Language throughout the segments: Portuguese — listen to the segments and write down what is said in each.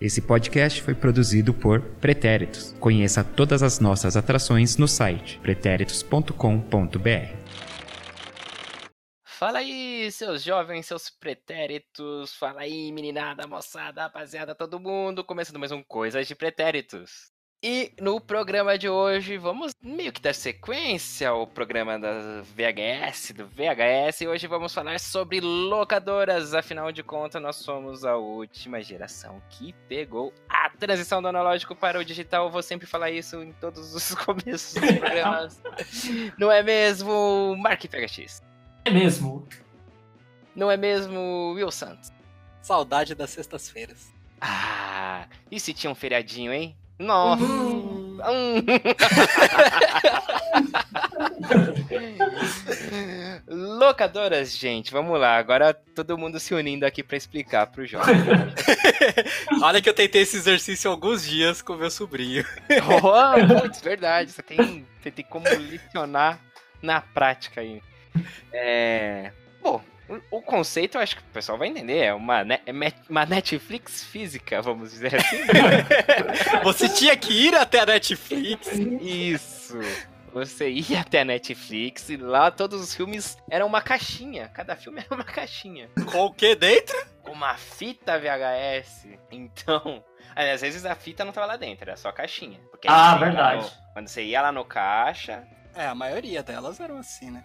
Esse podcast foi produzido por Pretéritos. Conheça todas as nossas atrações no site pretéritos.com.br. Fala aí, seus jovens, seus pretéritos. Fala aí, meninada, moçada, rapaziada, todo mundo. Começando mais um Coisas de Pretéritos. E no programa de hoje vamos meio que dar sequência ao programa da VHS, do VHS, e hoje vamos falar sobre locadoras. Afinal de contas, nós somos a última geração que pegou a transição do analógico para o digital. Eu vou sempre falar isso em todos os começos dos programas. Não é mesmo, Mark PHX? É mesmo. Não é mesmo, Will Santos? Saudade das sextas-feiras. Ah, e se tinha um feriadinho, hein? Nossa. Uhum. Locadoras, gente, vamos lá. Agora todo mundo se unindo aqui para explicar pro jovem. Olha que eu tentei esse exercício alguns dias com meu sobrinho. Oh, putz, verdade. Você tem, você tem como lecionar na prática aí. É. Bom, o conceito eu acho que o pessoal vai entender. É uma, é uma Netflix física, vamos dizer assim. Você tinha que ir até a Netflix. Isso. Você ia até a Netflix e lá todos os filmes eram uma caixinha. Cada filme era uma caixinha. Com o que dentro? Com uma fita VHS. Então, às vezes a fita não tava lá dentro, era só a caixinha. ah, verdade. No, quando você ia lá no caixa. É, a maioria delas eram assim, né?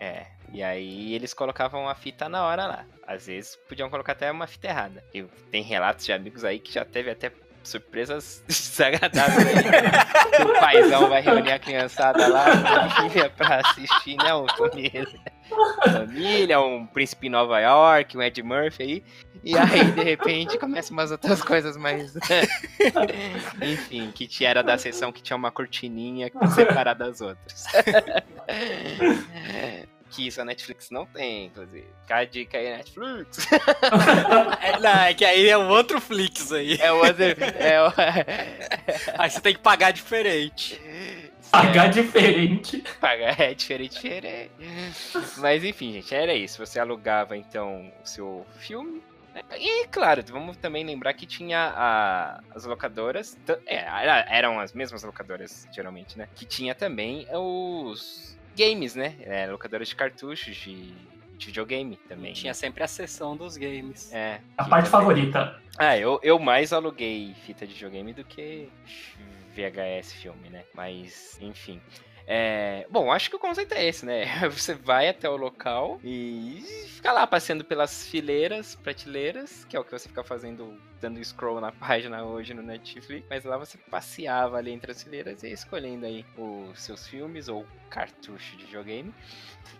É, e aí eles colocavam a fita na hora lá. Às vezes podiam colocar até uma fita errada. E tem relatos de amigos aí que já teve até surpresas desagradáveis. que o paizão vai reunir a criançada lá, a família, pra assistir, né? Um família, família, um príncipe em Nova York, um Ed Murphy aí. E aí, de repente, começam umas outras coisas mais. Enfim, que tinha, era da sessão que tinha uma cortininha separada das outras. que isso a Netflix não tem, inclusive. Fica a dica aí, Netflix. é, não, é que aí é o outro Flix aí. É o outro. É o... aí você tem que pagar diferente. Pagar é, diferente. Pagar é diferente, diferente. Mas enfim, gente, era isso. Você alugava então o seu filme e, claro, vamos também lembrar que tinha a, as locadoras. É, eram as mesmas locadoras, geralmente, né? Que tinha também os games, né? É, locadoras de cartuchos de, de videogame também. E tinha né? sempre a seção dos games. É. A parte favorita. Ah, eu, eu mais aluguei fita de videogame do que VHS filme, né? Mas, enfim. É, bom, acho que o conceito é esse, né? Você vai até o local e fica lá passeando pelas fileiras, prateleiras, que é o que você fica fazendo, dando scroll na página hoje no Netflix, mas lá você passeava ali entre as fileiras e escolhendo aí os seus filmes ou cartucho de videogame.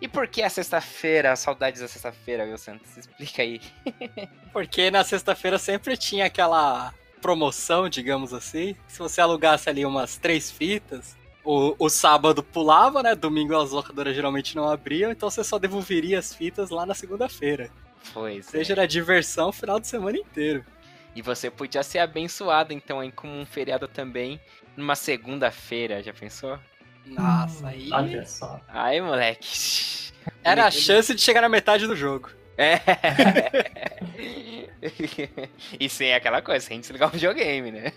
E por que a sexta-feira, saudades da sexta-feira, Will Santos? Explica aí. Porque na sexta-feira sempre tinha aquela promoção, digamos assim. Se você alugasse ali umas três fitas, o, o sábado pulava, né? Domingo as locadoras geralmente não abriam, então você só devolveria as fitas lá na segunda-feira. Pois Seja é. na diversão o final de semana inteiro. E você podia ser abençoado, então, aí, com um feriado também, numa segunda-feira, já pensou? Nossa, aí. Olha só. Aí, moleque. Era a chance de chegar na metade do jogo. É. e sem aquela coisa, sem desligar o videogame, né?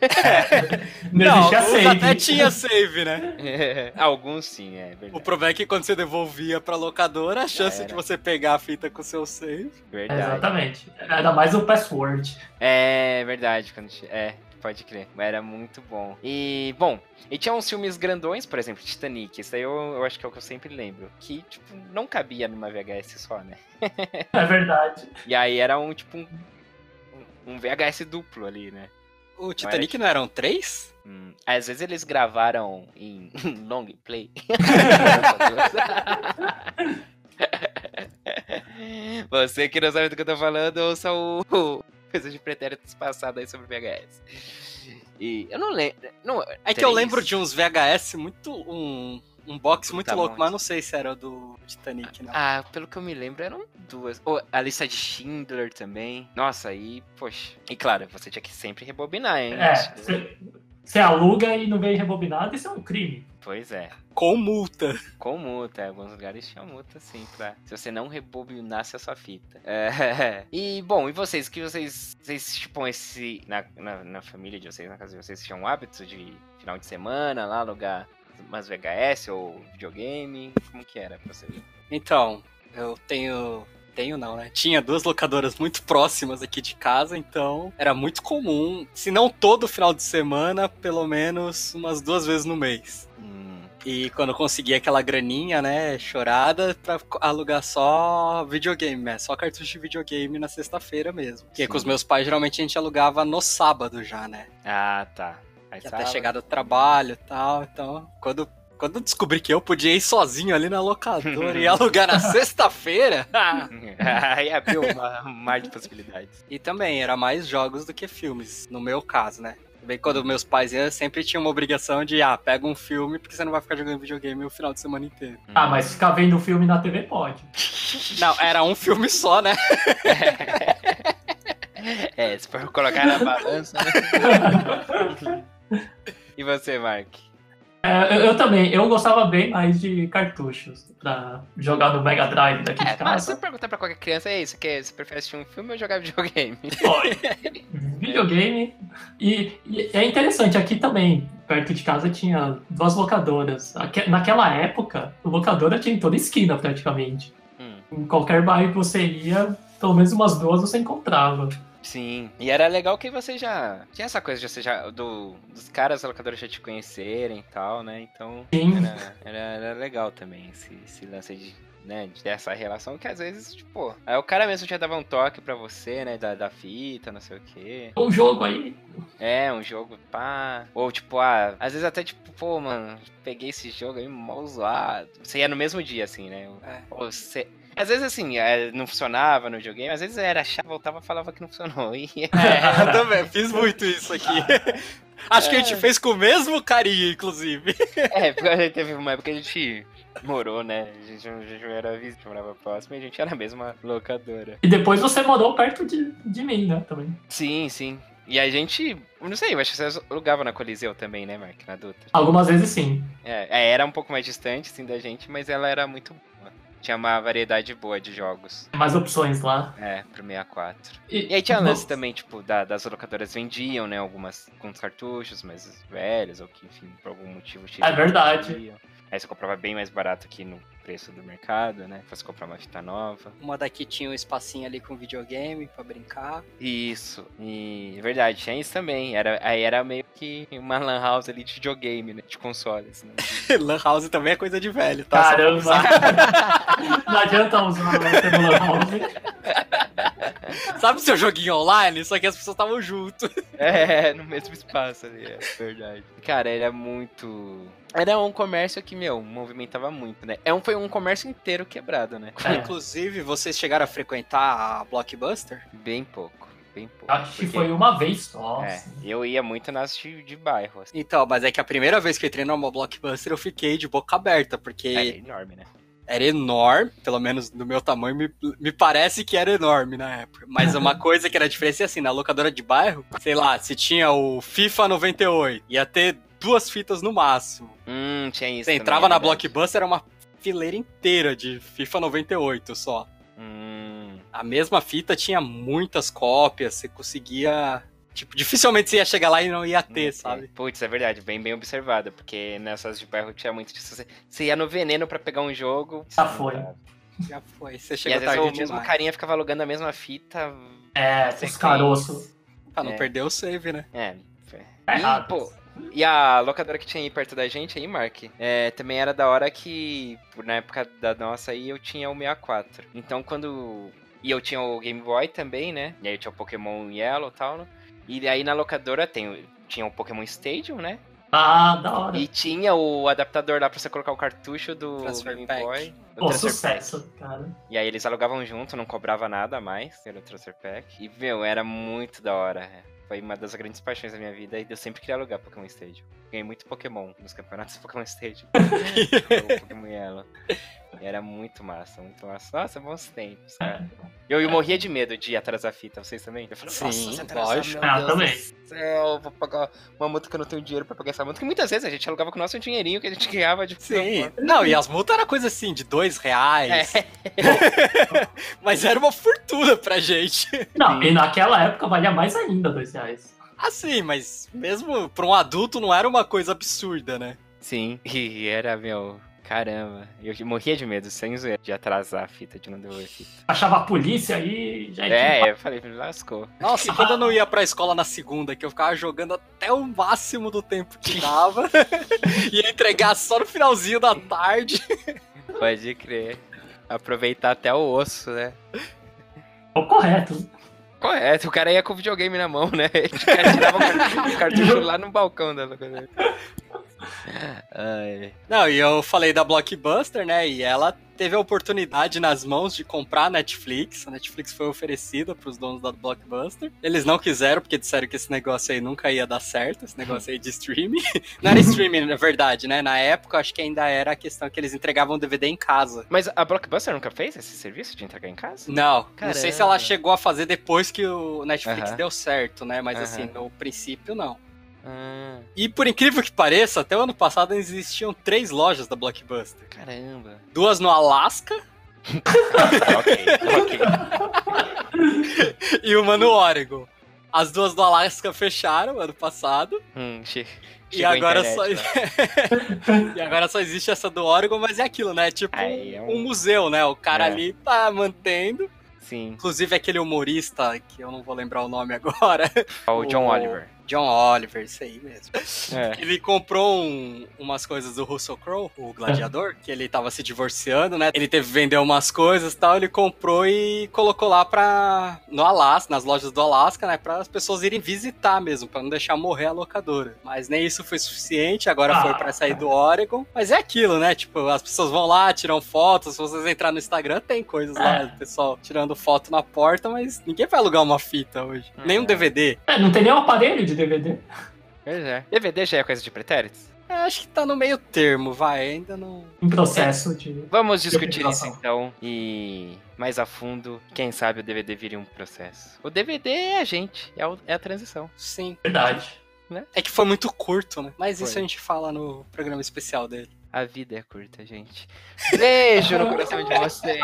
Não, não save. até tinha save, né? É, alguns sim, é verdade. O problema é que quando você devolvia pra locadora, a chance de você pegar a fita com seu save. Verdade. Exatamente. Ainda mais o password. É verdade, quando. É, pode crer. Era muito bom. E, bom, e tinha uns filmes grandões, por exemplo, Titanic. Isso aí eu, eu acho que é o que eu sempre lembro. Que, tipo, não cabia numa VHS só, né? É verdade. E aí era um, tipo, um, um VHS duplo ali, né? O Titanic não, era... não eram três? Hum, às vezes eles gravaram em long play. Você que não sabe do que eu tô falando, ouça o, o coisa de pretéritos passado aí sobre VHS. E eu não lembro. Não, é que eu lembro de uns VHS muito. Um, um box muito tá louco, mas não sei se era do Titanic, não. Ah, pelo que eu me lembro, eram duas. Oh, a lista de Schindler também. Nossa, aí, poxa. E claro, você tinha que sempre rebobinar, hein? É, Você aluga e não vem rebobinado, isso é um crime. Pois é. Com multa. Com multa, alguns lugares tinham multa, sim, pra. Se você não rebobinasse a sua fita. É. E, bom, e vocês? Que vocês. Vocês, tipo, esse. Na, na, na família de vocês, na casa de vocês, tinham um hábito de final de semana lá alugar umas VHS ou videogame? Como que era pra você? Então, eu tenho. Tenho não, né? Tinha duas locadoras muito próximas aqui de casa, então era muito comum, se não todo final de semana, pelo menos umas duas vezes no mês. Hum, E quando eu conseguia aquela graninha, né, chorada, pra alugar só videogame, né? Só cartucho de videogame na sexta-feira mesmo. Porque com os meus pais, geralmente a gente alugava no sábado já, né? Ah, tá. Aí até sábado- chegar do trabalho e tal. Então, quando, quando eu descobri que eu podia ir sozinho ali na locadora e alugar na sexta-feira. Aí abriu uma- um mar de possibilidades. e também, era mais jogos do que filmes, no meu caso, né? Bem, quando meus pais iam, sempre tinha uma obrigação de, ah, pega um filme, porque você não vai ficar jogando videogame o final de semana inteiro. Ah, mas ficar vendo filme na TV pode. Não, era um filme só, né? É, se for colocar na balança, né? E você, Mark? É, eu, eu também, eu gostava bem mais de cartuchos pra jogar no Mega Drive daqui É, de mas se casa. eu perguntar pra qualquer criança, é isso, que você prefere assistir um filme ou jogar videogame? Videogame. E, e é interessante, aqui também, perto de casa, tinha duas locadoras. Aque- Naquela época, a locadora tinha em toda esquina, praticamente. Hum, Em qualquer bairro que você ia, pelo menos umas duas você encontrava. Sim. E era legal que você já. Tinha essa coisa de você já. Do, dos caras da locadora já te conhecerem e tal, né? Então. Sim. Era, era, era legal também esse, esse lance de. Né, de- dessa relação que às vezes, tipo, aí o cara mesmo já dava um toque pra você, né, da, da fita, não sei o quê. Um jogo aí, É, um jogo, pá. Ou tipo, ah, às vezes até tipo, pô, mano, peguei esse jogo aí mal zoado. Você ia no mesmo dia, assim, né? É. Ou você. Às vezes assim, é, não funcionava no videogame, às vezes era chato, voltava e falava que não funcionou. E É, eu também fiz muito isso aqui. Acho que a gente É. fez com o mesmo carinho, inclusive. é, porque a gente teve uma época que a gente morou, né? A gente, a gente era vizinho, a gente morava próximo e a gente era a mesma locadora. E depois você morou perto de, de mim, né? Também. Sim, sim. E a gente, não sei, eu acho que você alugava na Coliseu também, né, Mark, na Dutra? Algumas vezes sim. É, é, era um pouco mais distante, assim, da gente, mas ela era muito. Tinha uma variedade boa de jogos. Mais opções lá. É, pro 64. E, E aí tinha no- lance também, tipo, da- das locadoras vendiam, né, algumas com os cartuchos mais velhos, ou que, enfim, por algum motivo X. É verdade. vendiam. Aí você comprava bem mais barato aqui no preço do mercado, né? Fosse comprar uma fita nova. Uma daqui tinha um espacinho ali com videogame pra brincar. Isso. E é verdade, tinha isso também. Era, aí era meio que uma lan house ali de videogame, né? De consoles, né? Lan House também é coisa de velho, tá? Caramba! Não adianta usar o Tecno House. Sabe seu joguinho online? Só que as pessoas estavam junto. É, no mesmo espaço ali, é verdade. Cara, era muito. Era um comércio que, meu, movimentava muito, né? É um, foi um comércio inteiro quebrado, né? É. Inclusive, vocês chegaram a frequentar a Blockbuster? Bem pouco, bem pouco. Acho que porque- foi uma vez só. É, assim. eu ia muito nas de, de bairro, assim. Então, mas é que a primeira vez que eu entrei numa Blockbuster eu fiquei de boca aberta, porque É, enorme, né? era enorme, pelo menos do meu tamanho, me, me parece que era enorme na época. Mas uma coisa que era diferença é assim, na locadora de bairro, sei lá, se tinha o FIFA 98, ia ter duas fitas no máximo. Hum, tinha isso. Você também, entrava é na verdade. Blockbuster, era uma fileira inteira de FIFA 98 só. Hum, A mesma fita tinha muitas cópias, você conseguia. Tipo, dificilmente você ia chegar lá e não ia ter, Não sabe? Putz, é verdade, bem bem observado, porque nessas de bairro tinha muito disso. Você, você ia no veneno pra pegar um jogo. Já foi. tava. Já foi. Você E chegou às vezes o mesmo demais. carinha ficava alugando a mesma fita. É, os caroços. Pra não É. perder o save, né? É. foi. Tá E, errado. pô, e a locadora que tinha aí perto da gente, aí, Mark, é, também era da hora que, na época da nossa aí, eu tinha o 64. Então, quando... E eu tinha o Game Boy também, né? E aí eu tinha o Pokémon Yellow e tal, né? E aí na locadora tem, tinha o Pokémon Stadium, né? Ah, da hora. E tinha o adaptador lá pra você colocar o cartucho do Transfer Game Pack. Boy. Pô, sucesso, cara. e aí eles alugavam junto, não cobrava nada a mais pelo Transfer Pack. E, meu, era muito da hora. é. Foi uma das grandes paixões da minha vida e eu sempre queria alugar Pokémon Stadium. Ganhei muito Pokémon nos campeonatos Pokémon Stadium. o Pokémon Yellow. E era muito massa, muito massa. Nossa, bons tempos, cara. Eu, eu morria de medo de ir atrás da fita, vocês também? Eu falava, Sim, "Nossa, se atrasar, lógico. meu Ah, Deus também. do céu, vou pagar uma multa que eu não tenho dinheiro pra pagar essa multa. Que muitas vezes a gente alugava com o nosso dinheirinho que a gente ganhava de Sim. Não, e as multas era coisa assim, de dois reais. É. Mas era uma fortuna pra gente. Não, e naquela época valia mais ainda dois reais. Assim, mas mesmo pra um adulto não era uma coisa absurda, né? Sim, e era, meu, caramba. Eu morria de medo, sem zoeira, de atrasar a fita, de não devolver a fita. Achava a polícia aí já É, eu falei, me lascou. Nossa, quando eu não ia pra escola na segunda, que eu ficava jogando até o máximo do tempo que dava, ia entregar só no finalzinho da tarde. Pode crer. Aproveitar até o osso, né? o correto. Correto, o cara ia com o videogame na mão, né? O cara tirava o cartucho lá no balcão da. Ai. Não, e eu falei da Blockbuster, né? E ela teve a oportunidade nas mãos de comprar a Netflix. A Netflix foi oferecida para os donos da Blockbuster. Eles não quiseram, porque disseram que esse negócio aí nunca ia dar certo, esse negócio aí de streaming. Não era streaming, na verdade, né? Na época, acho que ainda era a questão que eles entregavam DVD em casa. Mas a Blockbuster nunca fez esse serviço de entregar em casa? Não, não sei se ela Caramba. chegou a fazer depois que o Netflix deu certo, né? Mas assim, no princípio, não. Ah, E por incrível que pareça, até o ano passado existiam três lojas da Blockbuster. caramba. Duas no Alasca ok, ok. e uma no Oregon. As duas do Alasca fecharam ano passado. Hum, che- E agora, só... internet lá. e agora só existe essa do Oregon, mas é aquilo, né? Tipo Aí é um... um- museu, né? O cara É. ali tá mantendo. Sim, Inclusive aquele humorista, que eu não vou lembrar o nome agora. o John O- Oliver. John Oliver, isso aí mesmo. É. Ele comprou um- umas coisas do Russell Crowe, o gladiador, que ele tava se divorciando, né? Ele teve que vender umas coisas e tal, ele comprou e colocou lá pra. no Alasca, nas lojas do Alasca, né? Pra as pessoas irem visitar mesmo, pra não deixar morrer a locadora. Mas nem isso foi suficiente, agora Ah. foi pra sair do Oregon. Mas é aquilo, né? Tipo, as pessoas vão lá, tiram fotos. Se vocês entrar no Instagram, tem coisas lá, É. o pessoal tirando foto na porta, mas ninguém vai alugar uma fita hoje. Nem um É. DVD. É, não tem nenhum aparelho de DVD. Pois é. DVD já é coisa de pretéritos? É, acho que tá no meio termo, vai, ainda não. Em processo de. Vamos discutir isso então e mais a fundo, quem sabe o DVD vire um processo. O DVD é a gente, é, o- é a transição. Sim. Verdade. É que foi muito curto, né? Mas isso Foi. a gente fala no programa especial dele. A vida é curta, gente. Beijo no coração de vocês.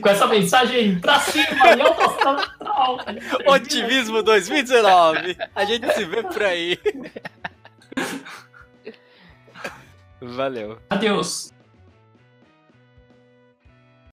Com essa mensagem pra cima e alto astral. Otimismo 2019. A gente se vê por aí. Valeu. Adeus.